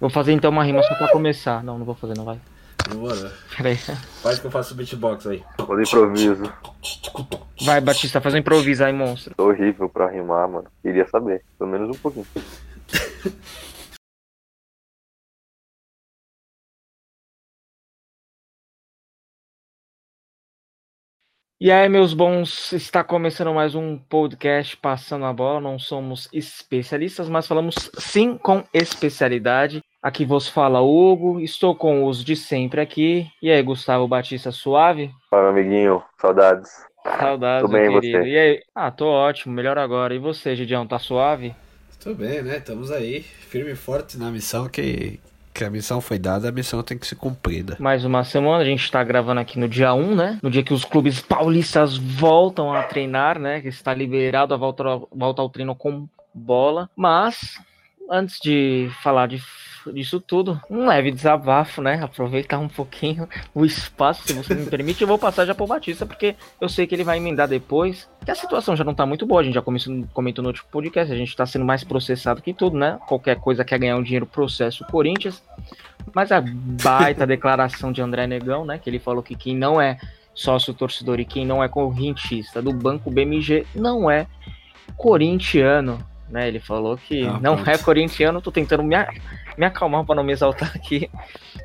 Vou fazer então uma rima só pra começar. Não, não vou fazer, não vai. Bora. Peraí. Faz que eu faço beatbox aí. De improviso. Vai, Batista, faz um improviso aí, monstro. Tô horrível pra rimar, mano. Queria saber. Pelo menos um pouquinho. E aí, meus bons, está começando mais um podcast Passando a Bola. Não somos especialistas, mas falamos sim com especialidade. Aqui vos fala Hugo, estou com os de sempre aqui. E aí, Gustavo Batista, suave? Fala, amiguinho. Saudades. Saudades, Tô bem, meu e querido. você? E aí? Ah, tô ótimo, melhor agora. E você, Gidião, tá suave? Tudo bem, né? Estamos aí, firme e forte na missão que, que a missão foi dada, a missão tem que ser cumprida. Mais uma semana, a gente tá gravando aqui no dia 1, né? No dia que os clubes paulistas voltam a treinar, né? Que está liberado a volta, volta ao treino com bola. Mas, antes de falar de, disso tudo, um leve desabafo, né? Aproveitar um pouquinho o espaço, se você me permite. Eu vou passar já pro Batista, porque eu sei que ele vai emendar depois. Que a situação já não tá muito boa, a gente já começou, comentou no último podcast, a gente tá sendo mais processado que tudo, né? Qualquer coisa quer ganhar um dinheiro, processo o Corinthians. Mas a baita declaração de André Negão, né? Que ele falou que quem não é sócio torcedor e quem não é correntista do Banco BMG não é corintiano, né? Ele falou que Ah, não pronto. é corintiano, tô tentando me, a- me acalmar para não me exaltar aqui,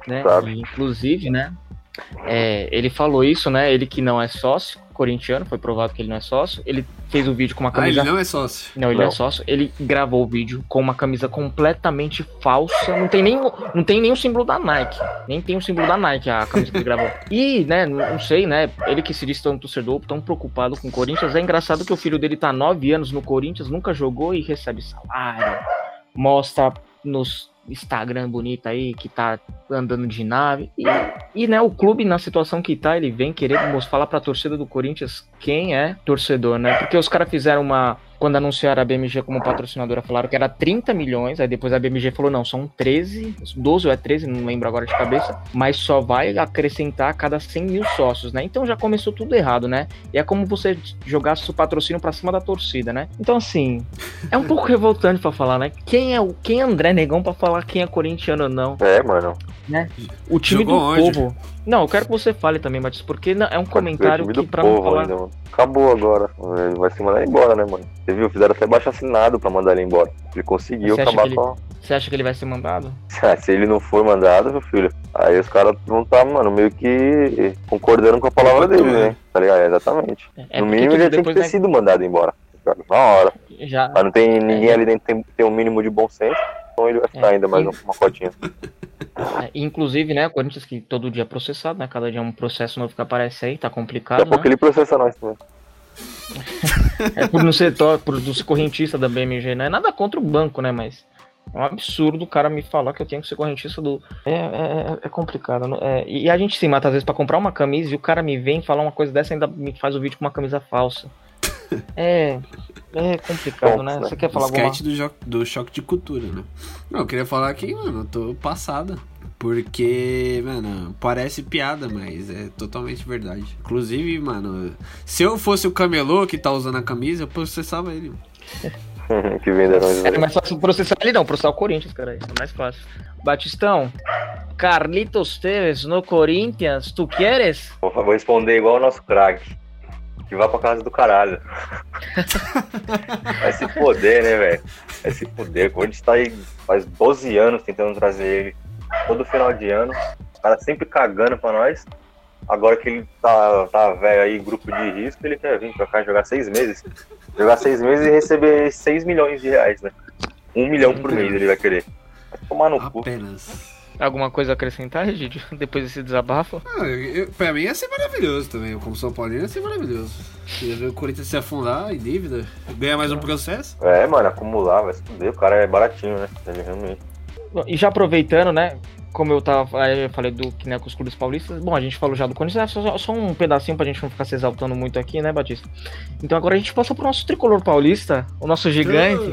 né? Sabe. E, inclusive, né? É, ele falou isso, né? Ele que não é sócio corintiano, foi provado que ele não é sócio. Ele fez o vídeo com uma Ah, ele camisa não é sócio. não, ele Não. é sócio. Ele gravou o vídeo com uma camisa completamente falsa. Não tem nem, não tem nem o símbolo da Nike. Nem tem o símbolo da Nike a camisa que ele gravou. E, né, não sei, né? Ele que se diz tão torcedor, tão preocupado com o Corinthians. É engraçado que o filho dele tá há nove anos no Corinthians, nunca jogou e recebe salário. Mostra nos Instagram bonito aí que tá andando de nave. E, e, né, o clube na situação que tá, ele vem querer falar pra torcida do Corinthians quem é torcedor, né? Porque os caras fizeram uma. Quando anunciaram a BMG como patrocinadora, falaram que era 30 milhões, aí depois a BMG falou, não, são 13, 12 ou é 13, não lembro agora de cabeça, mas só vai acrescentar a cada 100 mil sócios, né? Então já começou tudo errado, né? E é como você jogasse o patrocínio pra cima da torcida, né? Então, assim, é um pouco revoltante pra falar, né? Quem é o quem é André Negão pra falar quem é corintiano ou não? É, mano. O time Jogou do onde? povo. Não, eu quero que você fale também, Matheus, porque é um comentário Time que pra não povo falar. ainda, mano. Acabou agora. Ele vai se mandar embora, né, mano? Você viu? Fizeram até baixo assinado pra mandar ele embora. Ele conseguiu acabar ele- com. Você acha que ele vai ser mandado? Ah, Se ele não for mandado, meu filho, aí os caras vão estar, mano, meio que concordando com a palavra dele, né? Tá ligado? É, exatamente. É no porque, mínimo ele já tinha que ter né, sido mandado embora. Ligado? Na hora. já Mas não tem ninguém É. ali dentro que tem, tem um mínimo de bom senso, então ele vai ficar É. ainda mais uma cotinha. É, inclusive, né, o Corinthians que todo dia é processado, né? Cada dia é um processo novo que aparece aí, tá Daqui complicado, a pouco né? ele processa nós também. É por não ser tó- por não ser correntista da BMG, né? Nada contra o banco, né? Mas é um absurdo o cara me falar que eu tenho que ser correntista do. É, é, é complicado. não- é, e a gente se mata às vezes pra comprar uma camisa e o cara me vem falar uma coisa dessa e ainda me faz o vídeo com uma camisa falsa. É. É complicado, né? Você quer falar alguma Sketch do, jo- do choque de cultura, né? Não, eu queria falar que, mano, eu tô passada. Porque, mano, parece piada, mas é totalmente verdade. Inclusive, mano, se eu fosse o camelô que tá usando a camisa, eu processava ele. que venderam isso É mais fácil processar ele não, processar o Corinthians, cara. É mais fácil. Batistão, Carlitos Teves no Corinthians, tu queres? Vou responder igual o nosso craque. Que vá pra casa do caralho. Vai se foder, né, velho? Vai se foder. O Corinthians tá aí faz 12 anos tentando trazer ele. Todo final de ano. O cara sempre cagando pra nós. Agora que ele tá, tá velho aí, grupo de risco, ele quer vir pra cá jogar seis meses. Jogar seis meses e receber 6 milhões de reais, né? Um milhão por mês ele vai querer. Vai tomar no cu. Alguma coisa a acrescentar, Egidio? Depois desse desabafo? Ah, eu, pra mim ia ser maravilhoso também. Eu, como São Paulino, ia ser maravilhoso. Ia ver o Corinthians se afundar em dívida, ganhar mais um processo. É, mano, acumular, vai se fuder. O cara é baratinho, né? Ele realmente. E já aproveitando, né? Como eu tava. aí Eu falei do que né, com os clubes paulistas. Bom, a gente falou já do Corinthians, é só, só um pedacinho pra gente não ficar se exaltando muito aqui, né, Batista? Então agora a gente passa pro nosso tricolor paulista, o nosso gigante,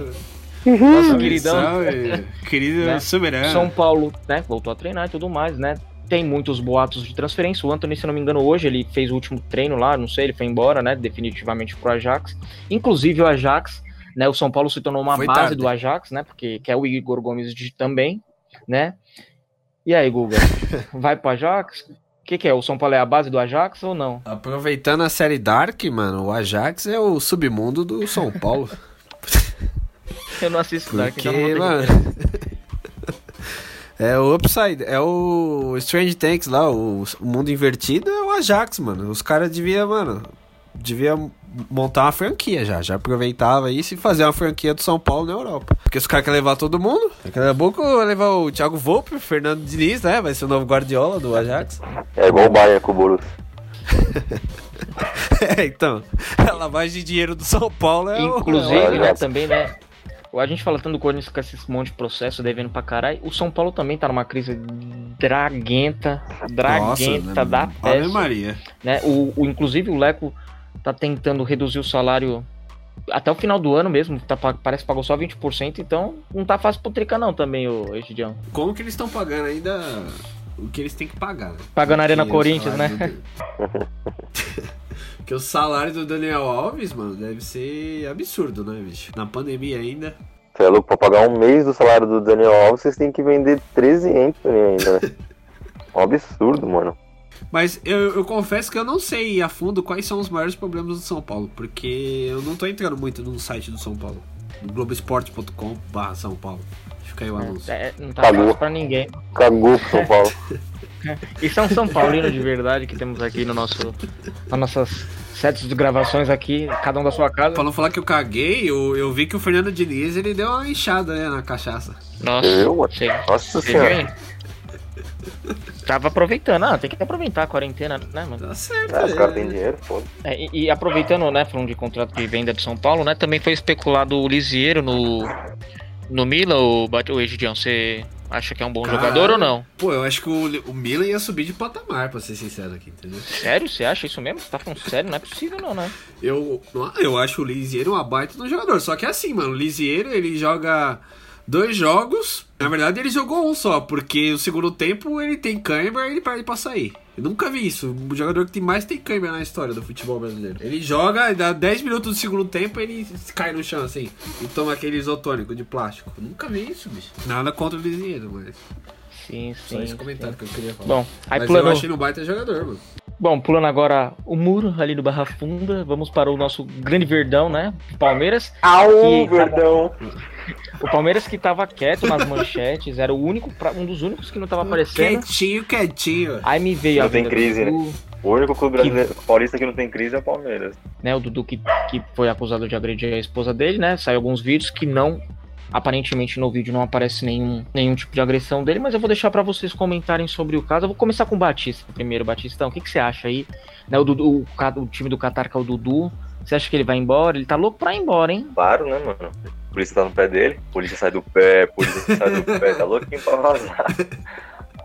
nosso Salve, queridão. salve, Querido Né? soberano. São Paulo, né, voltou a treinar e tudo mais, né? Tem muitos boatos de transferência. O Anthony, se não me engano, hoje ele fez o último treino lá, não sei, ele foi embora, né? Definitivamente pro Ajax. Inclusive o Ajax, né? O São Paulo se tornou uma Foi base tarde. do Ajax, né? Porque que é o Igor Gomes de, também. né? E aí, Guga? Vai pro Ajax? O que, que é? O São Paulo é a base do Ajax ou não? Aproveitando a série Dark, mano, o Ajax é o submundo do São Paulo. Eu não assisto Dark, Porque, então não mano. É o Upside, é o Strange Tanks lá, o, o mundo invertido é o Ajax, mano. Os caras deviam, mano, devia montar uma franquia já. Já aproveitava isso e fazer uma franquia do São Paulo na Europa. Porque os caras querem levar todo mundo. Daqui a pouco vai levar o Thiago Volpe, o Fernando Diniz, né? Vai ser o novo Guardiola do Ajax. É igual o Bayern com o Borussia. é, então. A lavagem de dinheiro do São Paulo é o- Inclusive, o né, também, né? A gente fala tanto do Corinthians com esse monte de processo devendo pra caralho. O São Paulo também tá numa crise draguenta, draguenta Nossa, da né, Ave peste, Maria. né? O, o- inclusive o Leco tá tentando reduzir o salário até o final do ano mesmo, tá, pa- parece que pagou só 20%, então não tá fácil pro Trica não também, o Egidião. Como que eles estão pagando ainda o que eles têm que pagar, né? Pagando a Arena Corinthians, né? do- Porque o salário do Daniel Alves, mano, deve ser absurdo, né, bicho? Na pandemia ainda. Você é louco, pra pagar um mês do salário do Daniel Alves, vocês têm que vender 13 Anthony ainda, né? Um absurdo, mano. Mas eu, eu confesso que eu não sei a fundo quais são os maiores problemas do São Paulo, porque eu não tô entrando muito no site do São Paulo. No Globoesporte.com barra São Paulo. Fica aí o anúncio. É, não tá fácil pra ninguém. Cagou pro São Paulo. Isso é um São Paulino de verdade que temos aqui no nosso, nas nossas sets de gravações aqui, cada um da sua casa. Não falar que eu caguei, eu, eu vi que o Fernando Diniz ele deu uma inchada né, na cachaça. Nossa, Eu. Nossa senhora. hein? Tava aproveitando, ah, tem que aproveitar a quarentena, né, mano? Tá certo. É, os é. caras têm dinheiro, foda. É, e, e aproveitando, né, falando de contrato de venda de São Paulo, né, também foi especulado o Lisieiro no, no Milan, o, o Egidião, você acha que é um bom Caralho. jogador ou não? Pô, eu acho que o, o Milan ia subir de patamar, pra ser sincero aqui, entendeu? Sério? Você acha isso mesmo? Você tá falando sério? Não é possível não, né? Eu, eu acho o Lisieiro uma baita um jogador. Só que é assim, mano. O Lisieiro, ele joga dois jogos. Na verdade, ele jogou um só, porque o segundo tempo ele tem câimbra e ele perde pra sair. Eu nunca vi isso. O jogador que mais tem câimbra na história do futebol brasileiro. Ele joga, dá 10 minutos do segundo tempo, ele cai no chão assim. E toma aquele isotônico de plástico. Eu nunca vi isso, bicho. Nada contra o Lisieiro, mas. Sim, Só sim. esse comentário sim. que eu queria falar. Bom, aí mas plano... eu achei no baita jogador, mano. Bom, pulando agora o muro ali do Barra Funda, vamos para o nosso grande verdão, né? Palmeiras. Au, Que- verdão. O Palmeiras que tava quieto nas manchetes, era o único, um dos únicos que não tava aparecendo. Quietinho, quietinho. Aí me veio Não a tem crise, do Dudu, O único clube brasileiro paulista que não tem crise é o Palmeiras. né? O Dudu que, que foi acusado de agredir a esposa dele, né? Saiu alguns vídeos que não. Aparentemente no vídeo não aparece nenhum, nenhum tipo de agressão dele, mas eu vou deixar pra vocês comentarem sobre o caso. Eu vou começar com o Batista primeiro, Batistão. O que, que você acha aí? Né, o, Dudu, o, o time do Qatar que é o Dudu. Você acha que ele vai embora? Ele tá louco pra ir embora, hein? Claro, né, mano? A polícia tá no pé dele, polícia sai do pé, polícia sai do pé, tá louquinho pra vazar.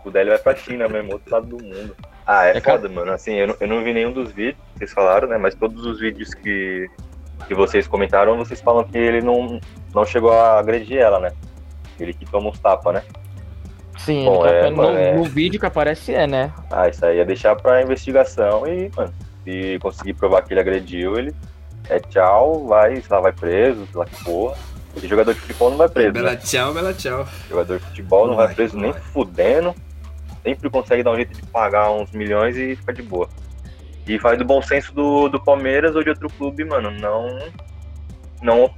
O dele vai pra China mesmo, outro lado do mundo. Ah, é, É, cara. foda, mano. Assim, eu não, eu não vi nenhum dos vídeos que vocês falaram, né? Mas todos os vídeos que, que vocês comentaram, vocês falam que ele não, não chegou a agredir ela, né? Ele que toma uns tapas, né? Sim, Bom, tá- é, no, é. no vídeo que aparece é, né? Ah, isso aí é deixar pra investigação e, mano, se conseguir provar que ele agrediu, ele é tchau, vai, sei lá, vai preso, sei lá que porra. Porque jogador de futebol não vai preso, né? Bela tchau, bela tchau. Jogador de futebol não Não vai vai, preso não nem vai. fudendo. Sempre consegue dar um jeito de pagar uns milhões e fica de boa. E faz do bom senso do, do Palmeiras ou de outro clube, mano, não. Não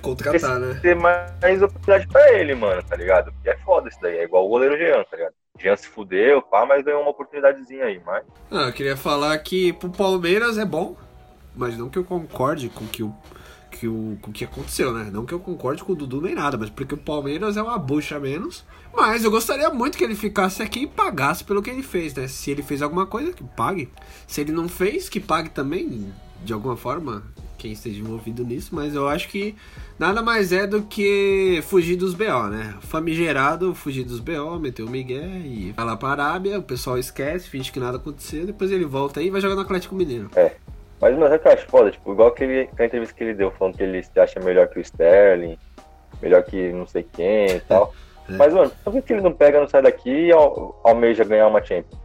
Contratar, né? ter mais oportunidade pra ele, mano, tá ligado? Porque é foda isso daí. É igual o goleiro Jean, tá ligado? Jean se fudeu, pá, mas ganhou uma oportunidadezinha aí, mas. Ah, eu queria falar que pro Palmeiras é bom, mas não que eu concorde com que o que o o que aconteceu, né? Não que eu concorde com o Dudu nem nada, mas porque o Palmeiras é uma bucha menos. Mas eu gostaria muito que ele ficasse aqui e pagasse pelo que ele fez, né? Se ele fez alguma coisa, que pague. Se ele não fez, que pague também, de alguma forma, quem esteja envolvido nisso. Mas eu acho que nada mais é do que fugir dos BO, né? Famigerado, fugir dos BO, meter o Miguel e vai lá pra Arábia, o pessoal esquece, finge que nada aconteceu, depois ele volta aí e vai jogar no Atlético Mineiro. Mas, mano, sabe o que eu acho foda? Tipo, igual aquele, aquela entrevista que ele deu, falando que ele se acha melhor que o Sterling, melhor que não sei quem e tal. É. Mas, mano, por que ele não pega, não sai daqui e al- almeja ganhar uma Champions?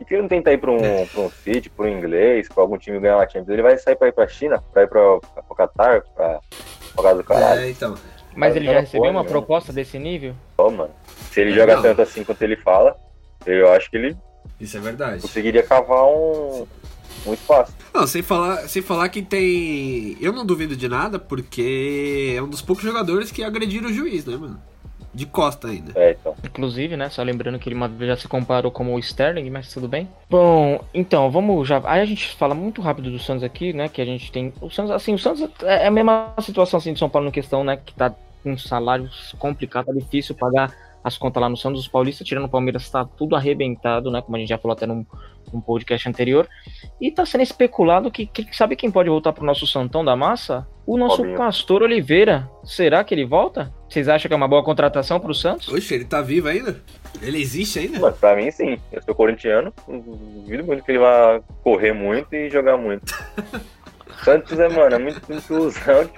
E que ele não tenta ir pra um, É. pra um City, pra um inglês, pra algum time ganhar uma Champions? Ele vai sair pra ir pra China, pra ir pra, pro Qatar, pra, pra casa do caralho. É, então. Mas ele já recebeu uma né? proposta desse nível? Ó, mano. Se ele É, joga não. tanto assim quanto ele fala, eu acho que ele Isso é verdade. conseguiria cavar um, um espaço. Não, sem falar, sem falar que tem. Eu não duvido de nada, porque é um dos poucos jogadores que agrediram o juiz, né, mano? De costa ainda. É, então. Inclusive, né? Só lembrando que ele uma vez já se comparou como o Sterling, mas tudo bem. Bom, então, vamos já. Aí a gente fala muito rápido do Santos aqui, né? Que a gente tem. O Santos, assim, o Santos é a mesma situação assim de São Paulo na questão, né? Que tá com salários complicados, tá difícil pagar as contas lá no Santos. Os paulistas, tirando o Palmeiras, tá tudo arrebentado, né? Como a gente já falou até num, num podcast anterior. E tá sendo especulado que, que sabe quem pode voltar pro nosso Santão da Massa? O nosso Robinho. Castor Oliveira. Será que ele volta? Vocês acham que é uma boa contratação pro Santos? Oxe, ele tá vivo ainda? Ele existe ainda? Mas pra mim, sim. Eu sou corintiano, não duvido muito que ele vá correr muito e jogar muito. Santos é, mano, é muito inclusão.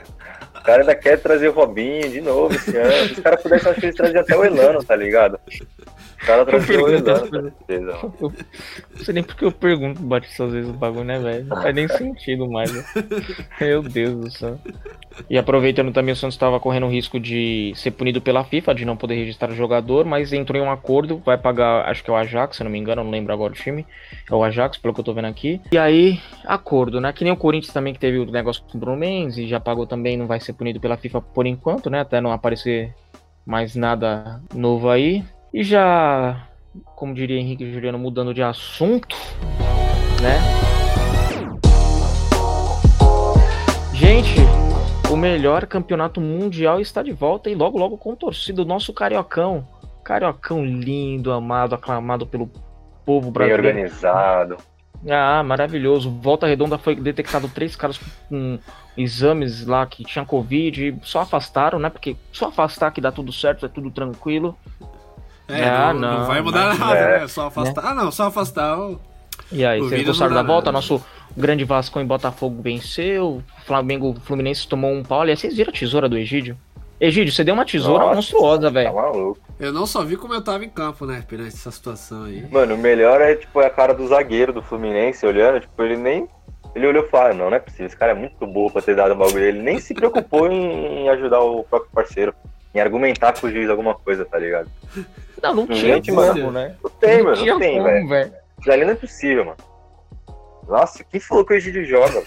O cara ainda quer trazer o Robinho de novo esse ano. Se os caras pudessem, acho que eles traziam até o Elano, tá ligado? O cara trazia o Elano, com certeza. mano. Eu não sei nem porque eu pergunto Batista às vezes o bagulho, né, velho? Não faz nem sentido mais, né? Meu Deus do céu. E aproveitando também, o Santos estava correndo o risco de ser punido pela FIFA, de não poder registrar o jogador, mas entrou em um acordo, vai pagar, acho que é o Ajax, se não me engano, não lembro agora o time. É o Ajax, pelo que eu tô vendo aqui. E aí, acordo, né? Que nem o Corinthians também, que teve o negócio com o Bruno Mendes e já pagou também, não vai ser punido pela FIFA por enquanto, né? Até não aparecer mais nada novo aí. E já, como diria Henrique Juliano, mudando de assunto, né? Gente, o melhor campeonato mundial está de volta e logo, logo com torcida. O nosso Cariocão. Cariocão lindo, amado, aclamado pelo povo Bem brasileiro. organizado. Ah, maravilhoso. Volta Redonda foi detectado três caras com exames lá que tinham Covid. Só afastaram, né? Porque só afastar que dá tudo certo, é tudo tranquilo. É, Ah, não, não não, vai mudar mas- nada, é. né? Só afastar. Ah, não, só afastar. o- E aí, O vocês gostaram não da volta? nada. Nosso grande Vasco em Botafogo venceu. Flamengo Fluminense tomou um pau. Aliás, vocês viram a tesoura do Egídio? Egídio, você deu uma tesoura Nossa, monstruosa, Tá velho. maluco. Eu não só vi como eu tava em campo, né, perante essa situação aí. Mano, o melhor é, tipo, a cara do zagueiro do Fluminense olhando, tipo, ele nem. Ele olhou e falou, ah, não, não é possível, esse cara é muito burro pra ter dado o bagulho. Ele nem se preocupou em, em ajudar o próprio parceiro, em argumentar com o juiz alguma coisa, tá ligado? Não, não tinha Gente, como, mano. né? Não tem, mano, não tem, velho. velho. Isso ali não é possível, mano. Nossa, quem falou que o Egídio joga?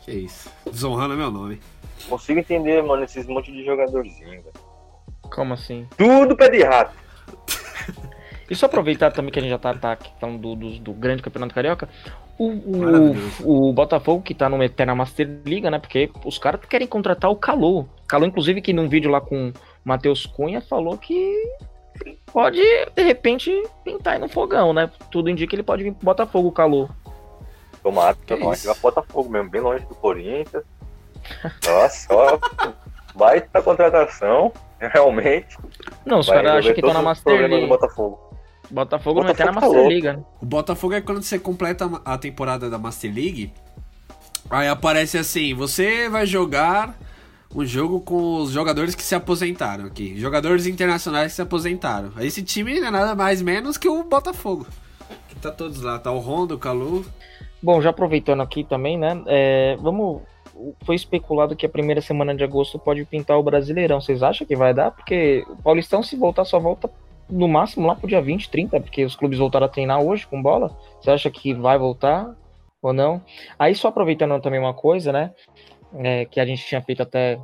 Que isso. Desonrando meu nome. Consigo entender, mano, esses monte de jogadorzinho, velho. Como assim? Tudo pé de rato. E só aproveitar também que a gente já tá, tá aqui falando do, do, do grande campeonato carioca. O, o, o Botafogo que tá numa eterna Master Liga, né? Porque os caras querem contratar o Calou. Calou, inclusive, que num vídeo lá com o Matheus Cunha falou que pode, de repente, pintar aí no fogão, né? Tudo indica que ele pode vir pro Botafogo, o Calou. Tomara, Que isso? que vai Botafogo mesmo, bem longe do Corinthians. Nossa, ó. Baita contratação, realmente. Não, os caras acham que estão na Master League. Botafogo. Botafogo não é eterna tá Master louco. Liga. né? O Botafogo é quando você completa a temporada da Master League. Aí aparece assim: você vai jogar um jogo com os jogadores que se aposentaram aqui. Jogadores internacionais que se aposentaram. Aí Esse time não é nada mais menos que o Botafogo. Que tá todos lá. Tá o Rondo, o Calu. Bom, já aproveitando aqui também, né? é, vamos. Foi especulado que a primeira semana de agosto pode pintar o Brasileirão. Vocês acham que vai dar? Porque o Paulistão, se voltar, só volta no máximo lá pro dia 20, 30, porque os clubes voltaram a treinar hoje com bola. Você acha que vai voltar ou não? Aí, só aproveitando também uma coisa, né? é, que a gente tinha feito até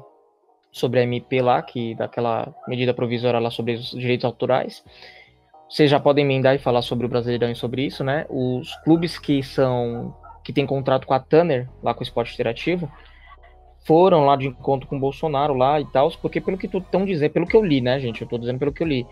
sobre a MP lá, que daquela medida provisória lá sobre os direitos autorais. Vocês já podem emendar e falar sobre o Brasileirão e sobre isso, né? Os clubes que são que tem contrato com a Tanner, lá com o Esporte Interativo, foram lá de encontro com o Bolsonaro lá e tal, porque pelo que tu estão dizendo, pelo que eu li, né, gente? Eu tô dizendo pelo que eu li,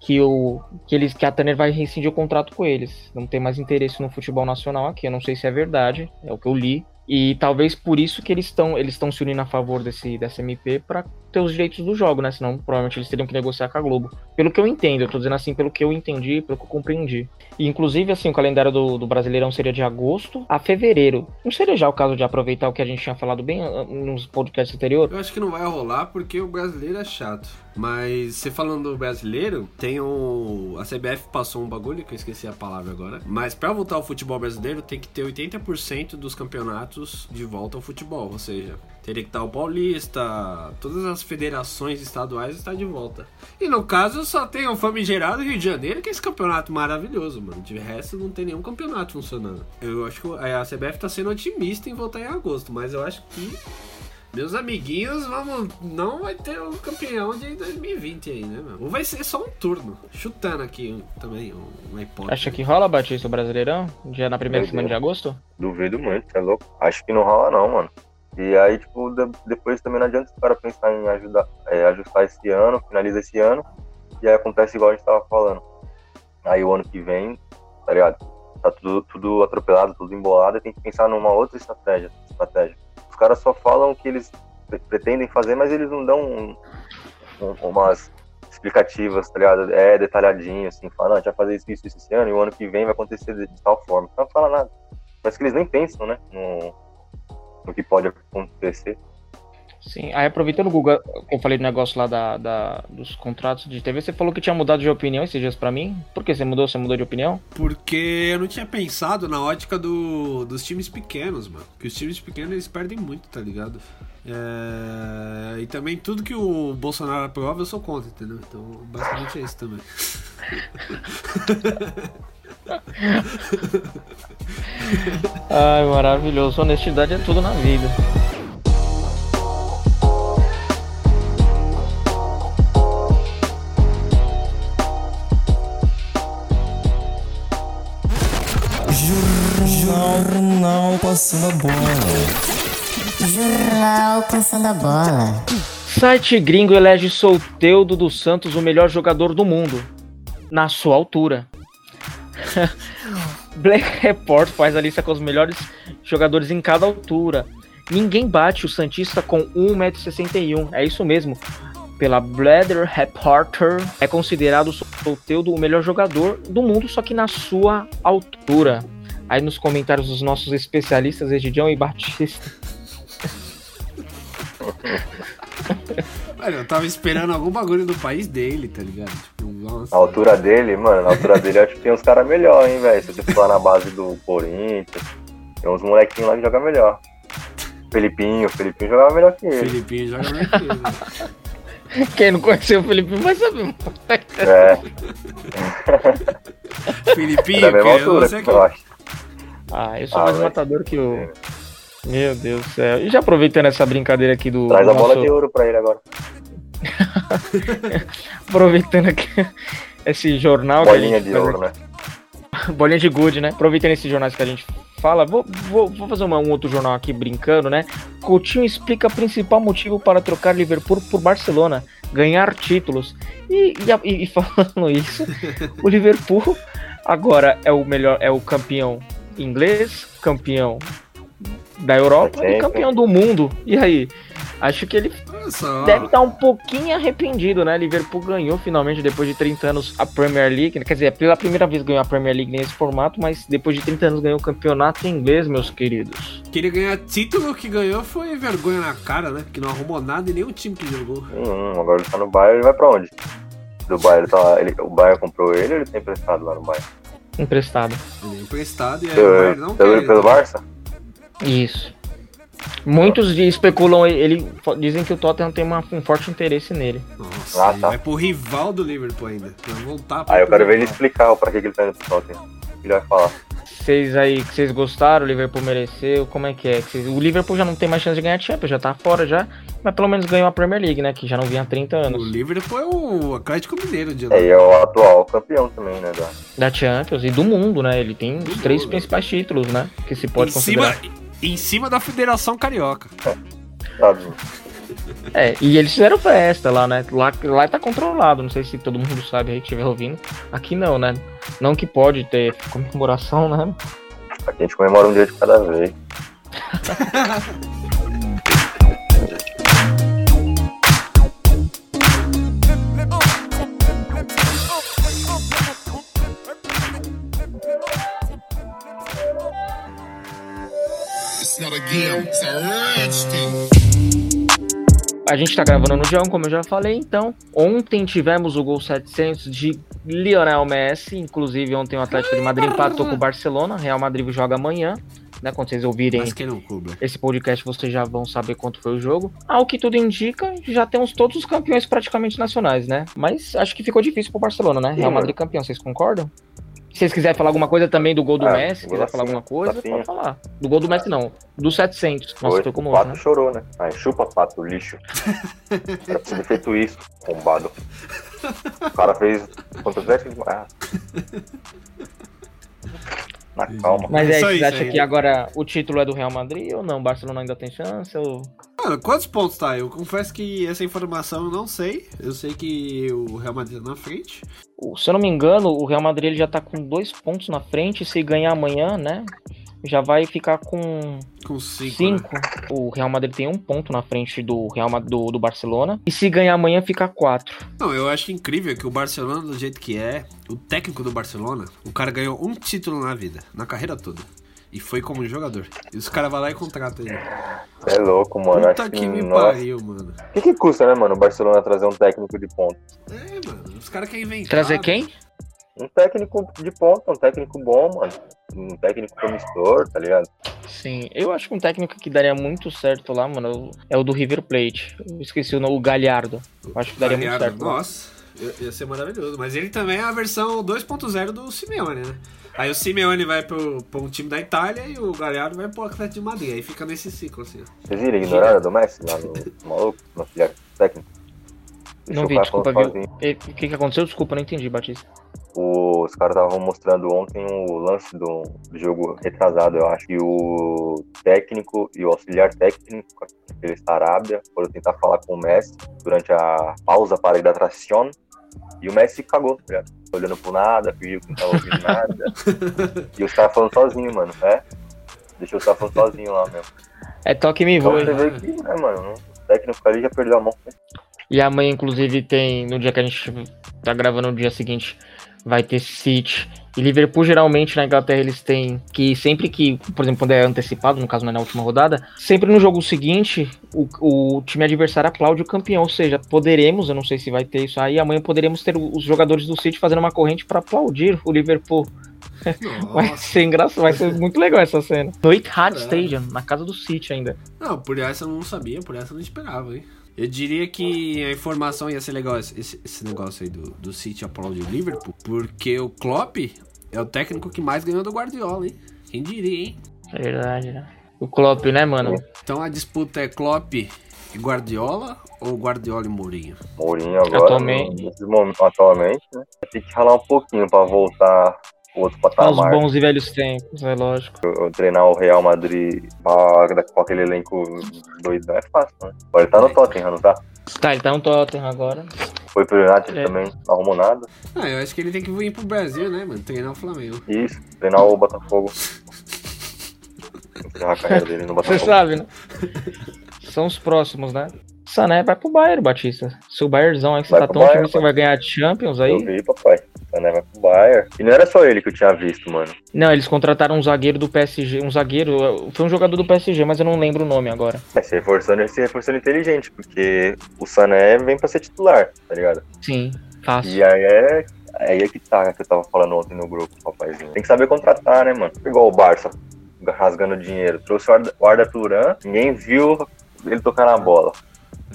que o que eles que a Tanner vai rescindir o contrato com eles. Não tem mais interesse no futebol nacional aqui. Eu não sei se é verdade, é o que eu li. E talvez por isso que eles estão eles estão se unindo a favor desse dessa MP para ter os direitos do jogo, né? Senão provavelmente eles teriam que negociar com a Globo. Pelo que eu entendo, eu tô dizendo assim pelo que eu entendi, pelo que eu compreendi. E, inclusive, assim, o calendário do, do Brasileirão seria de agosto a fevereiro. Não seria já o caso de aproveitar o que a gente tinha falado bem ah, nos podcasts anteriores? Eu acho que não vai rolar porque o brasileiro é chato. Mas você falando do brasileiro, tem um. A CBF passou um bagulho que eu esqueci a palavra agora. Mas pra voltar ao futebol brasileiro, tem que ter 80% dos campeonatos de volta ao futebol. Ou seja, Teria que estar o Paulista, todas as federações estaduais estão de volta. E no caso só tem o famigerado Rio de Janeiro, que é esse campeonato maravilhoso, mano. De resto não tem nenhum campeonato funcionando. Eu acho que a CBF tá sendo otimista em voltar em agosto, mas eu acho que meus amiguinhos, vamos, não vai ter o campeão de 2020 aí, né, meu? Ou vai ser só um turno. Chutando aqui também, uma hipótese. Acha que rola, Batista, o Brasileirão? Já na primeira semana de agosto? Duvido muito, é louco. Acho que não rola não, mano. E aí, tipo, depois também não adianta o cara pensar em ajudar, é, ajustar esse ano, finaliza esse ano, e aí acontece igual a gente tava falando. Aí o ano que vem, tá ligado? Tá tudo, tudo atropelado, tudo embolado, e tem que pensar numa outra estratégia. estratégia caras só falam o que eles pretendem fazer, mas eles não dão um, um, umas explicativas, tá ligado? É detalhadinho, assim, fala, não, a gente vai fazer isso, isso, isso esse ano, e o ano que vem vai acontecer de, de tal forma. Não fala nada. Parece que eles nem pensam, né, no, no que pode acontecer. Sim, aí aproveitando o Google, eu falei do negócio lá da, da, dos contratos de TV, você falou que tinha mudado de opinião esses dias pra mim. Por que você mudou? Você mudou de opinião? Porque eu não tinha pensado na ótica do, dos times pequenos, mano. Que os times pequenos eles perdem muito, tá ligado? É... E também tudo que o Bolsonaro aprova eu sou contra, entendeu? Então basicamente é isso também. Ai, maravilhoso. Honestidade é tudo na vida. Jornal Passando a Bola. Jornal Passando a Bola. Site gringo elege Solteudo dos Santos o melhor jogador do mundo. Na sua altura. Black Report faz a lista com os melhores jogadores em cada altura. Ninguém bate o Santista com 1,61m. É isso mesmo. Pela Bladder Reporter, é considerado o Solteudo o melhor jogador do mundo, só que na sua altura. Aí nos comentários dos nossos especialistas, Egidião e Batista. Olha, eu tava esperando algum bagulho do país dele, tá ligado? Tipo, nossa. A altura dele, mano, na altura dele acho que tem uns caras melhor, hein, velho. Se você for lá na base do Corinthians, tem uns molequinhos lá que jogam melhor. Felipinho, Felipinho jogava melhor que ele. Felipinho joga melhor que ele. Quem não conheceu o Felipinho vai saber. É. Felipinho, da mesma altura, você que eu acho. Ah, eu sou ah, mais matador que o. Meu Deus do céu. E já aproveitando essa brincadeira aqui do. Traz a bola de ouro pra ele agora. aproveitando aqui esse jornal. Bolinha de ouro, né? Bolinha de good, né? Aproveitando esses jornais que a gente fala, vou, vou, vou fazer uma, um outro jornal aqui brincando, né? Coutinho explica o principal motivo para trocar Liverpool por Barcelona, ganhar títulos. E, e, e falando isso, o Liverpool agora é o melhor, é o campeão inglês, campeão da Europa e campeão do mundo. E aí? Acho que ele Nossa, deve estar um pouquinho arrependido, né? Liverpool ganhou finalmente, depois de 30 anos, a Premier League. Quer dizer, pela primeira vez ganhou a Premier League nesse formato, mas depois de 30 anos ganhou o campeonato inglês, meus queridos. Queria ganhar título que ganhou foi vergonha na cara, né? Que não arrumou nada e nem o time que jogou. Hum, agora ele tá no Bayern, ele vai pra onde? Do Bayern, ele tá, ele, o Bayern comprou ele ou ele tem emprestado lá no Bayern? Emprestado. Ele é emprestado e aí pelo, o Bayern não quer. Pelo Barça? Isso. Muitos especulam ele, dizem que o Tottenham tem uma, um forte interesse nele. Nossa, ah, tá. vai pro rival do Liverpool ainda. Pra voltar Aí eu quero ver ele explicar pra que, que ele tá indo pro Tottenham. Ele vai falar. Vocês aí, que vocês gostaram, o Liverpool mereceu, como é que é? o Liverpool já não tem mais chance de ganhar Champions, já tá fora já, mas pelo menos ganhou a Premier League, né? Que já não vinha há 30 anos. O Liverpool é o Atlético Mineiro de lá. É, e é o atual campeão também, né? Da, da Champions e do mundo, né? Ele tem do os três mundo. principais títulos, né? Que se pode em considerar. Cima, em cima da Federação Carioca. É. É, e eles fizeram festa lá, né? Lá, lá tá controlado, não sei se todo mundo sabe aí que estiver ouvindo. Aqui não, né? Não que pode ter comemoração, né? Aqui a gente comemora um dia de cada vez. a gente tá gravando no dia 1, como eu já falei, então. Ontem tivemos o gol 700 de Lionel Messi. Inclusive, ontem o Atlético de Madrid empatou com o Barcelona. Real Madrid joga amanhã. né? Quando vocês ouvirem esse podcast, vocês já vão saber quanto foi o jogo. Ao que tudo indica, já temos todos os campeões praticamente nacionais, né? Mas acho que ficou difícil pro Barcelona, né? Real Madrid campeão, vocês concordam? Se vocês quiserem falar alguma coisa também do gol do Ah, Messi, quiser da falar alguma coisa, Finha. pode falar. Do gol do Messi não, do 700. Nossa, Foi, tô como o Pato né? chorou, né? Ai, chupa, Pato, lixo. Era pra ter feito isso, bombado. O cara fez contra o Atlético de ah. Na calma. Mas É é, isso acham aí, que agora o título é do Real Madrid ou não? O Barcelona ainda tem chance? Ou... Mano, quantos pontos tá? Eu confesso que essa informação eu não sei. Eu sei que o Real Madrid tá na frente. Se eu não me engano, o Real Madrid ele já tá com dois pontos na frente. Se ganhar amanhã, né? Já vai ficar com Com cinco. cinco. né? O Real Madrid tem um ponto na frente do Real Ma- do, do Barcelona. E se ganhar amanhã, fica quatro. Não, eu acho incrível que o Barcelona, do jeito que é, o técnico do Barcelona, o cara ganhou um título na vida, na carreira toda. E foi como jogador. E os caras vão lá e contratam ele. É louco, mano. Puta Acho que que, me nossa. pariu, mano. O que, que custa, né, mano, o Barcelona trazer um técnico de ponta? É, mano, os caras querem inventar. Trazer quem? Um técnico de ponta, um técnico bom, mano. Um técnico promissor, tá ligado? Sim, eu acho que um técnico que daria muito certo lá, mano, é o do River Plate. Eu esqueci o nome, o Galhardo. Eu acho que daria muito certo. Nossa, ia ia ser maravilhoso. Mas ele também é a versão 2.0 do Simeone, né? Aí o Simeone vai pro, pro um time da Itália e o Galhardo vai pro Atlético de Madrid. Aí fica nesse ciclo, assim. ó. Vocês viram a ignorância do Messi lá no maluco, no técnico? Não o vi, cara desculpa, falando viu? sozinho. O que, que aconteceu? Desculpa, não entendi, Batista. Os caras estavam mostrando ontem o lance do, do jogo retrasado, eu acho. E o técnico e o auxiliar técnico, aquele da Arábia, foram tentar falar com o Messi durante a pausa para a hidratação. E o Messi cagou, tá ligado? Olhando pro nada, fingiu que não tava ouvindo nada. e os caras falando sozinho, mano, né? Deixou os caras falando sozinho lá mesmo. É toque me Então voe. você vê que, né, mano, o técnico ali já perdeu a mão. E amanhã, inclusive, tem. No dia que a gente tá gravando no dia seguinte, vai ter City. E Liverpool, geralmente, na Inglaterra, eles têm que sempre que, por exemplo, quando é antecipado, no caso não é na última rodada, sempre no jogo seguinte, o, o time adversário aplaude o campeão. Ou seja, poderemos, eu não sei se vai ter isso aí, amanhã poderemos ter os jogadores do City fazendo uma corrente para aplaudir o Liverpool. Vai Nossa. ser engraçado, vai ser muito legal essa cena. No Etihad Caralho. Stadium, na casa do City ainda. Não, por essa eu não sabia, por essa eu não esperava, hein? Eu diria que a informação ia ser legal, esse, esse negócio aí do, do City aplaudir o Liverpool, porque o Klopp é o técnico que mais ganhou do Guardiola, hein? Quem diria, hein? É verdade, né? O Klopp, né, mano? Então a disputa é Klopp e Guardiola ou Guardiola e Mourinho? Mourinho agora, Atualmente. nesse momento, atualmente, né? Tem que ralar um pouquinho pra voltar outro Aos patamar. bons e velhos tempos, é lógico. Eu treinar o Real Madrid com aquele elenco doido não é fácil, né? Agora ele tá no Tottenham, não tá? Tá, ele tá no Tottenham agora. Foi pro United É. também, não arrumou nada. Ah, eu acho que ele tem que vir pro Brasil, né, mano? Treinar o Flamengo. Isso, treinar o Botafogo. Encerrar a carreira dele no Você Botafogo. sabe, né? São os próximos, né? Sané vai pro Bayern, Batista. Se o Bayernzão aí que você Vai tá tão Bayern, pai. vai ganhar Champions Eu aí. vi, papai. Sané vai pro Bayern. E não era só ele que eu tinha visto, mano. Não, eles contrataram um zagueiro do PSG. Um zagueiro. Foi um jogador do PSG, mas eu não lembro o nome agora. Mas se reforçando, se reforçando inteligente, porque o Sané vem pra ser titular, tá ligado? Sim, fácil. E aí é, aí é que tá, que eu tava falando ontem no grupo, papazinho. Tem que saber contratar, né, mano? Igual o Barça, rasgando dinheiro. Trouxe o Arda, o Arda Turan, ninguém viu ele tocar na bola.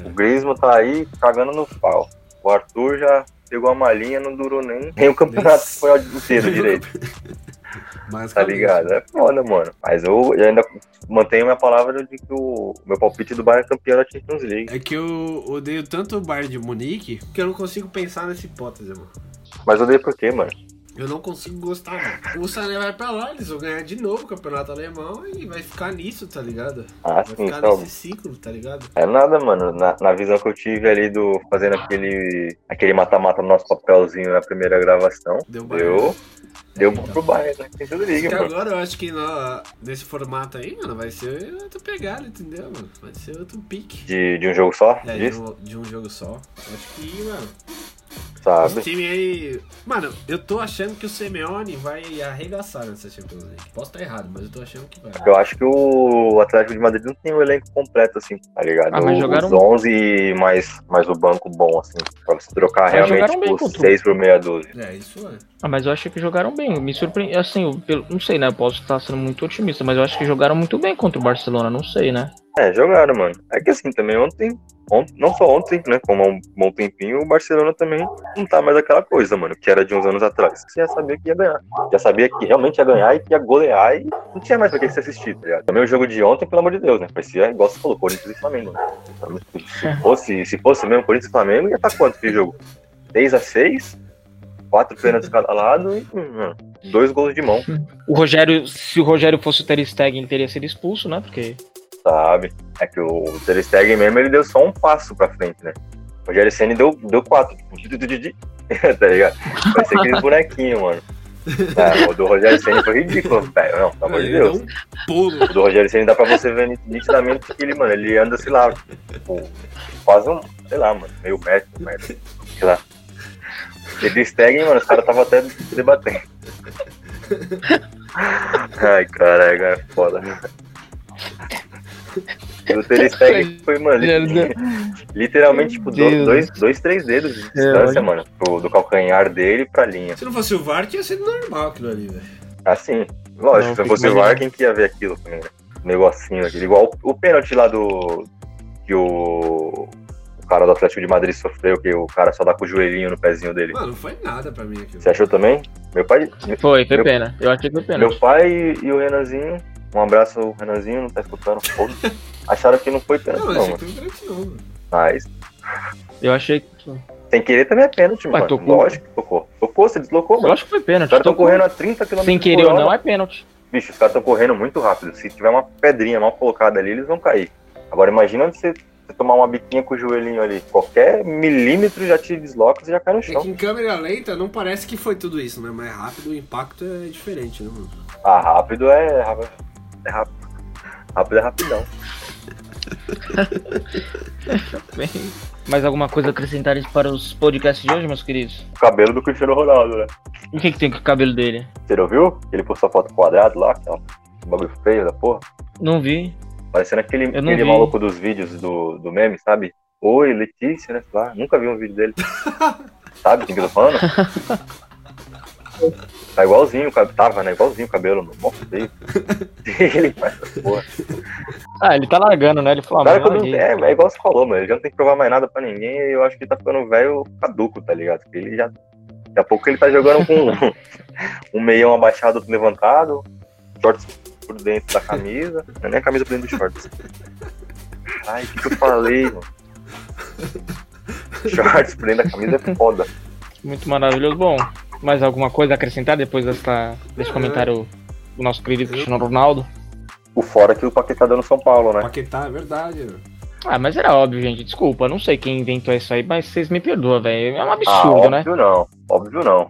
O Griezmann tá aí cagando no pau. O Arthur já pegou a malinha, não durou nem, nem o campeonato espanhol inteiro direito, Mas tá ligado? É foda, mano. Mas eu, eu ainda mantenho minha palavra de que o meu palpite do Bayern é campeão da Champions League. É que eu odeio tanto o Bayern de Munique que eu não consigo pensar nessa hipótese, mano. Mas eu odeio por quê, mano? Eu não consigo gostar, mano. O Sané vai pra lá, eles vão ganhar de novo o campeonato alemão e vai ficar nisso, tá ligado? Ah, Vai sim, ficar então. nesse ciclo, tá ligado? É nada, mano. Na, na visão que eu tive ali do fazendo aquele aquele mata-mata no nosso papelzinho na primeira gravação, Deu deu, deu bom pro Bayern, né? Tem tudo liga, mano. agora eu acho que no, nesse formato aí, mano, vai ser outra pegada, entendeu, mano? Vai ser outro pique. De, de um jogo só? É, de um, de um jogo só. Eu acho que, mano. Sabe? Esse time aí. Mano, eu tô achando que o Simeone vai arregaçar nessa Champions League. Posso estar errado, mas eu tô achando que vai. Eu acho que o Atlético de Madrid não tem um elenco completo, assim, tá ligado? Ah, mas Os jogaram- 11 mais, mais o banco bom, assim, pra você trocar Mas realmente, bem tipo, contra o- 6 por meia dúzia. É, isso é. Ah, mas eu achei que jogaram bem. Me surpreende. Assim, eu, pelo- não sei, né? Eu posso estar sendo muito otimista, mas eu acho que jogaram muito bem contra o Barcelona. Não sei, né? É, jogaram, mano. É que assim, também ontem, ontem não só ontem, né, como há um bom tempinho, o Barcelona também não tá mais aquela coisa, mano, que era de uns anos atrás. Você já sabia que ia ganhar. Já sabia que realmente ia ganhar e que ia golear e não tinha mais pra que se assistir, tá ligado? Também o jogo de ontem, pelo amor de Deus, né? Parecia, igual você falou, Corinthians e Flamengo, né? Se fosse, se fosse mesmo Corinthians e Flamengo, ia estar quanto que jogo? 6 a 6 quatro pênaltis cada lado e hum, dois gols de mão, O Rogério, se o Rogério fosse o Ter Stegen, ele teria sido expulso, né? Porque sabe? É que o Ter Stegen mesmo, ele deu só um passo pra frente, né? O Rogério Senna deu, deu quatro, tipo, tá ligado? Vai ser aquele bonequinho, mano. É, o do Rogério Senna foi ridículo, velho. Não, pelo amor de Deus. deu um pulo. O do Rogério Senna dá pra você ver nitidamente que ele, mano, ele anda, sei lá, tipo, quase um, sei lá, mano, meio metro, um metro, sei lá. Ele Stegen, mano, os caras tava até debatendo. Ai, caralho, é foda, né? E o Ter Stegen foi, mano, li- literalmente, tipo, do- dois, dois, três dedos de É, distância, olha. mano, pro- do calcanhar dele pra linha. Se não fosse o VAR, tinha sido normal aquilo ali, velho. Assim, lógico, Não, se fico fosse o VAR, quem que ia ver aquilo né? Negocinho aquele, igual o, o pênalti lá do. que o. O cara do Atlético de Madrid sofreu, que o cara só dá com o joelhinho no pezinho dele. Mano, não foi nada pra mim aquilo. Você achou também? Meu pai. foi, foi Meu- pena. Eu achei que foi pena. Meu pai e o Renanzinho. Um abraço Renanzinho, não tá escutando. foda. Acharam que não foi pênalti, Não, não, achei mano. que foi pênalti não. Mas, Eu achei que. sem querer também é pênalti, Ué, mano. tocou. Lógico que tocou. Tocou, você deslocou, mano. acho que foi pênalti. Os caras estão Tocou. correndo a 30 km Sem querer ou não, é pênalti. Bicho, os caras estão correndo muito rápido. Se tiver uma pedrinha mal colocada ali, eles vão cair. Agora imagina você, você tomar uma biquinha com o joelhinho ali. Qualquer milímetro já te desloca, você já cai no É chão. que em câmera lenta não parece que foi tudo isso, né? Mas rápido o impacto é diferente, né, mano? Ah, rápido é. É rápido. Rápido é rapidão. Bem, Mais alguma coisa a acrescentar para os podcasts de hoje, meus queridos? O cabelo do Cristiano Ronaldo, né? O que, que tem com o cabelo dele? Você não viu? Ele postou a foto quadrado lá, aquela bagulho feio da porra. Não vi. Parecendo aquele, aquele vi. maluco dos vídeos do, do meme, sabe? Oi, Letícia, né? Sei lá, nunca vi um vídeo dele. sabe quem que eu tô falando? Tá igualzinho, tava, né? Igualzinho o cabelo. Mó feio. ele faz essa porra. Ah, ele tá largando, né? Ele falou, ah, quando, larguei. é, é igual você falou, mano. Ele já não tem que provar mais nada pra ninguém e eu acho que ele tá ficando velho caduco, tá ligado? Porque ele já. Daqui a pouco ele tá jogando com um, um meião abaixado, levantado, shorts por dentro da camisa. Não é nem a camisa por dentro dos shorts. Ai, o que, que eu falei, mano? Shorts por dentro da camisa é foda. Muito maravilhoso. Bom, mais alguma coisa a acrescentar depois desta, desse comentário do nosso querido Cristiano Ronaldo? O fora que o Paquetá deu no São Paulo, né? Paquetá, é verdade. Ah, mas era óbvio, gente. Desculpa, não sei quem inventou isso aí, mas vocês me perdoam, velho. É um Ah, absurdo, né? óbvio não. Óbvio não.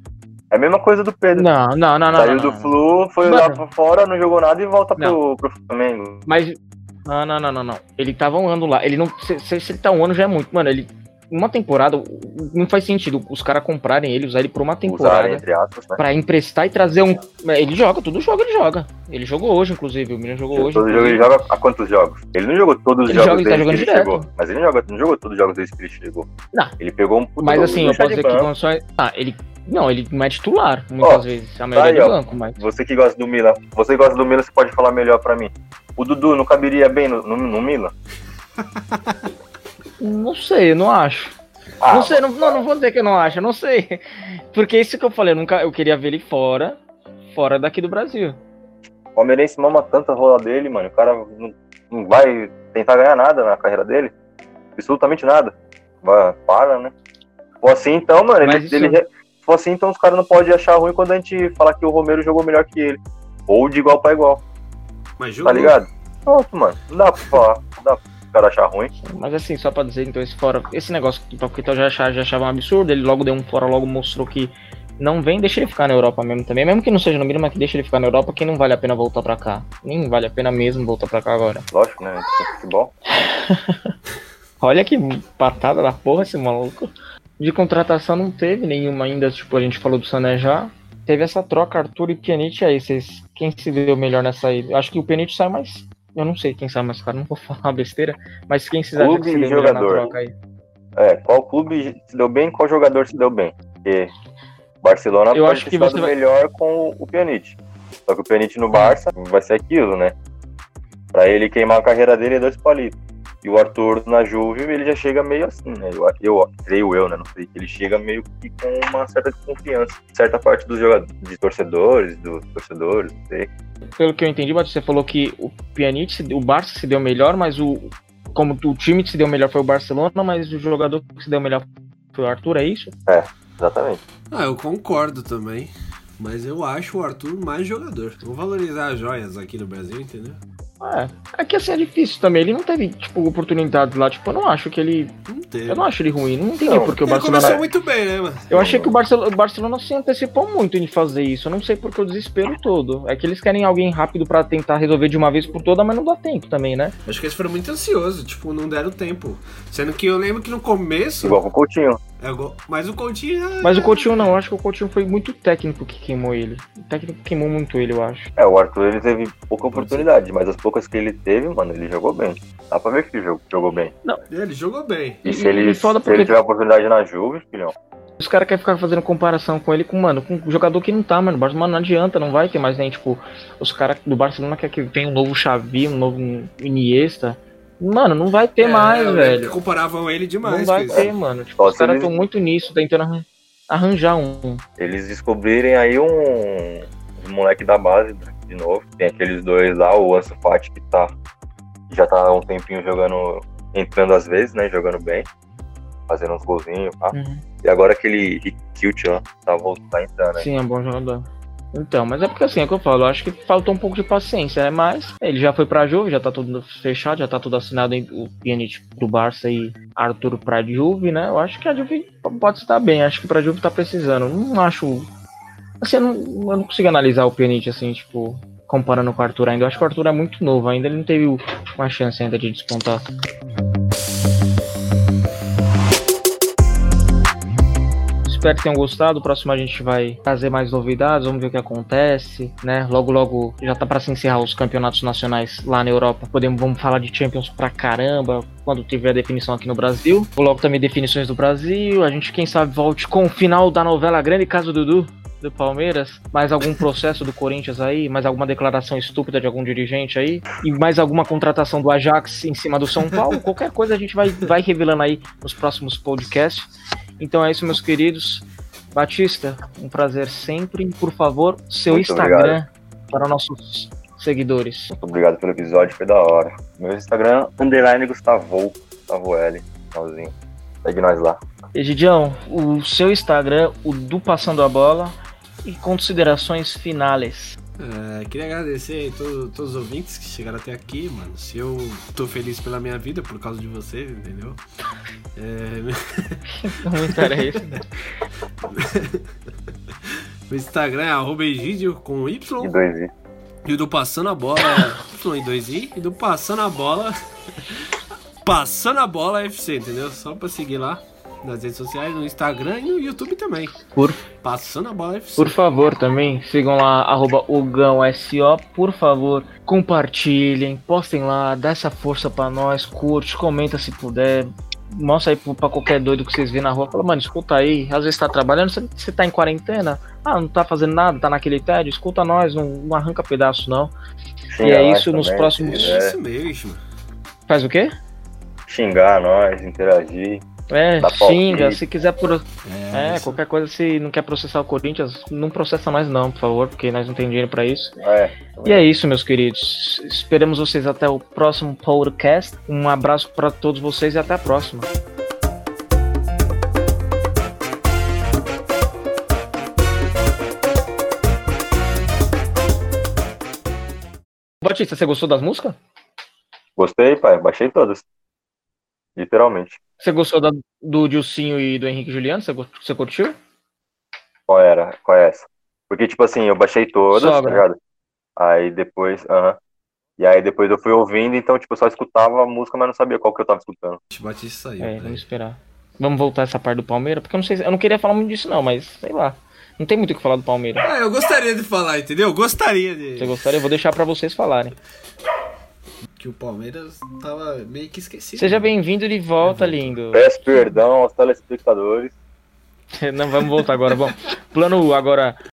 É a mesma coisa do Pedro. Não, não, não, não. Saiu não, do não. Flu, foi lá pra fora, não jogou nada e volta pro, pro Flamengo. Mas. Não, não, não, não, não. Ele tava um ano lá. Ele não. Se, se- se ele tá um ano já é muito. Mano, ele. Uma temporada. Não faz sentido os caras comprarem ele, usar ele por uma temporada. Usar, entre aspas, né? Pra emprestar e trazer um. Ele joga, todo jogo ele joga. Ele jogou hoje, inclusive. O menino jogou hoje. Todo jogo ele joga há quantos jogos? Ele não jogou todos os Ele jogos joga, ele tá desde jogando que ele direto. chegou. Mas ele não, joga, não jogou todos os jogos desde que ele chegou. Não. Ele pegou um puto Mas assim, eu posso dizer que só. Ah, ele. Não, ele não é titular, muitas Ó, vezes. A maioria aí, é do ó. banco, mas. Você que gosta do Milan, você que gosta do Milan, você pode falar melhor pra mim. O Dudu não caberia bem no, no, no Milan? Não sei, eu não acho. Ah, não sei, não, não, não vou dizer que eu não acho, eu não sei. Porque isso que eu falei, eu, nunca, eu queria ver ele fora, fora daqui do Brasil. O Palmeirense mama tanta rola dele, mano. O cara não, não vai tentar ganhar nada na carreira dele. Absolutamente nada. Vai, para, né? Ou assim, então, mano, ele, isso- ele, se for assim, então os caras não podem achar ruim quando a gente falar que o Romero jogou melhor que ele. Ou de igual pra igual, Mas tá jogou. ligado? Pronto, mano. Não dá pra falar. Não dá pro cara achar ruim. Mas assim, só pra dizer, então, esse fora. Esse negócio que o Paquetá já achava, já achava um absurdo, ele logo deu um fora, logo mostrou que não vem, deixa ele ficar na Europa mesmo também. Mesmo que não seja no Milan, mas que deixa ele ficar na Europa, que não vale a pena voltar pra cá. Nem vale a pena mesmo voltar pra cá agora. Lógico, né? É futebol. Olha que patada da porra esse maluco. De contratação não teve nenhuma ainda, tipo, a gente falou do Sané já. Teve essa troca, Arthur e Pjanic aí. Vocês, quem se deu melhor nessa aí? Eu acho que o Pjanic sai mais. Eu não sei quem sai mais caro, não vou falar besteira. Mas quem se acha Clube que se deu melhor na jogador. troca aí? É, qual clube se deu bem, qual jogador se deu bem. Porque Barcelona Eu acho que você vai- melhor com o Pjanic. Só que o Pjanic no Barça vai ser aquilo, né? Pra ele queimar a carreira dele é dois palitos. E o Arthur na Juve, ele já chega meio assim, né? Eu, eu creio eu, né? Não sei, que ele chega meio que com uma certa desconfiança. Certa parte dos jogadores, de torcedores, dos torcedores, não sei. Pelo que eu entendi, Batista, você falou que o Pjanic, o Barça se deu melhor, mas o. Como o time que se deu melhor foi o Barcelona, mas o jogador que se deu melhor foi o Arthur, é isso? Exatamente. Ah, eu concordo também. Mas eu acho o Arthur mais jogador. Vamos valorizar as joias aqui no Brasil, entendeu? É, é que assim é difícil também. Ele não teve, tipo, oportunidades lá. Tipo, eu não acho que ele. Não teve. Eu não acho ele ruim. Não entendi Não, porque o Ele Barcelona. começou muito bem, né, mano? Eu achei que o Barcelona, o Barcelona se antecipou muito em fazer isso. Eu não sei porque o desespero todo. É que eles querem alguém rápido pra tentar resolver de uma vez por toda, mas não dá tempo também, né? Acho que eles foram muito ansiosos, tipo, não deram tempo. Sendo que eu lembro que no começo. Igual com o Coutinho. É, mas o Coutinho. é- Mas o Coutinho não. Eu acho que o Coutinho foi muito técnico que queimou ele. O técnico queimou muito ele, eu acho. É, o Arthur ele teve pouca oportunidade, mas as poucas que ele teve, mano, ele jogou bem. Dá pra ver que ele jogou, jogou bem. Ele jogou bem. E, E- se, ele, se ele porque- tiver oportunidade na Juve, filhão, Os caras querem ficar fazendo comparação com ele com, mano, com um jogador que não tá, mano. O Barcelona não adianta, não vai ter mais nem, tipo, os caras do Barcelona querem que venha um novo Xavi, um novo Iniesta. Mano, não vai ter É, mais, velho. comparavam ele demais. Não vai ter, isso. mano. Tipo, Só os caras eles- estão muito nisso, tentando arran- arranjar um. eles descobrirem aí um, um moleque da base de novo. Tem aqueles dois lá, o Ansu Fati que tá já tá há um tempinho jogando, entrando às vezes, né, jogando bem, fazendo uns golzinhos, pá. Uhum. E agora aquele Kilt, ó, tá, voltando, tá entrando aí. Sim, é um bom jogador. Então, mas é porque assim, é o que eu falo, eu acho que faltou um pouco de paciência, né? Mas ele já foi pra Juve, já tá tudo fechado, já tá tudo assinado em o Pjanic pro Barça e Arthur pra Juve, né? Eu acho que a Juve pode estar bem, acho que pra Juve tá precisando. Não acho. Assim, eu não, eu não consigo analisar o Pjanic assim, tipo, comparando com o Arthur ainda. Eu acho que o Arthur é muito novo ainda, ele não teve uma chance ainda de despontar. Espero que tenham gostado. O próximo a gente vai trazer mais novidades, vamos ver o que acontece, né? Logo, logo já tá para se encerrar os campeonatos nacionais lá na Europa. Podemos vamos falar de Champions pra caramba quando tiver a definição aqui no Brasil. Logo também definições do Brasil. A gente, quem sabe, volte com o final da novela Grande Caso Dudu do Palmeiras, mais algum processo do Corinthians aí, mais alguma declaração estúpida de algum dirigente aí, e mais alguma contratação do Ajax em cima do São Paulo, qualquer coisa a gente vai, vai revelando aí nos próximos podcasts. Então é isso, meus queridos. Batista, um prazer sempre. Por favor, seu Muito Instagram para nossos seguidores. Muito obrigado pelo episódio, foi da hora. Meu Instagram, underline Gustavo, Gustavo L, finalzinho. Segue nós lá. Egidião, o seu Instagram, o do Passando a Bola, e considerações finais. É, queria agradecer aí todo- todos os ouvintes que chegaram até aqui, mano. Se eu tô feliz pela minha vida por causa de vocês, entendeu? É, Não interessa. meu Instagram é arroba Egidio com Y. E dois i. E o do Passando a Bola Y e 2i. E do Passando a Bola. Passando a Bola FC, entendeu? Só pra seguir lá nas redes sociais, no Instagram e no YouTube também. Por Passando a Bola FC. Por favor, também sigam lá, arroba OgãoSO. Por favor, compartilhem, postem lá, dá essa força pra nós, curte, comenta se puder. Mostra aí pra qualquer doido que vocês vêem na rua. Fala, mano, escuta aí. Às vezes tá trabalhando, você, tá em quarentena. Ah, não tá fazendo nada, tá naquele tédio. Escuta nós, não, não arranca pedaço, não. Xingar é isso, nos próximos- quiser. Isso mesmo. Faz o quê? Xingar nós, interagir. É, xinga. Se quiser por. É, É, qualquer coisa, se não quer processar o Corinthians, não processa mais, não, por favor, porque nós não temos dinheiro pra isso. É, E é isso, meus queridos. Esperamos vocês até o próximo podcast. Um abraço para todos vocês e até a próxima. Batista, você gostou das músicas? gostei, pai. Baixei todas. Literalmente. Você gostou da- do Dilcinho e do Henrique Juliano? Você, você curtiu? Qual era? Qual é essa? Porque, tipo assim, eu baixei todas, Sogra. tá ligado? Aí depois, aham. E aí depois eu fui ouvindo, então, tipo, eu só escutava a música, mas não sabia qual que eu tava escutando. Batista saiu. É, vamos esperar. Vamos voltar essa parte do Palmeiras? Porque eu não sei, se- eu não queria falar muito disso não, mas sei lá. Não tem muito o que falar do Palmeiras. Ah, eu gostaria de falar, entendeu? Gostaria de. Você gostaria? Eu vou deixar pra vocês falarem. Que o Palmeiras tava meio que esquecido. Seja bem-vindo de volta, lindo. Peço perdão aos telespectadores. Não, vamos voltar agora. Bom, plano agora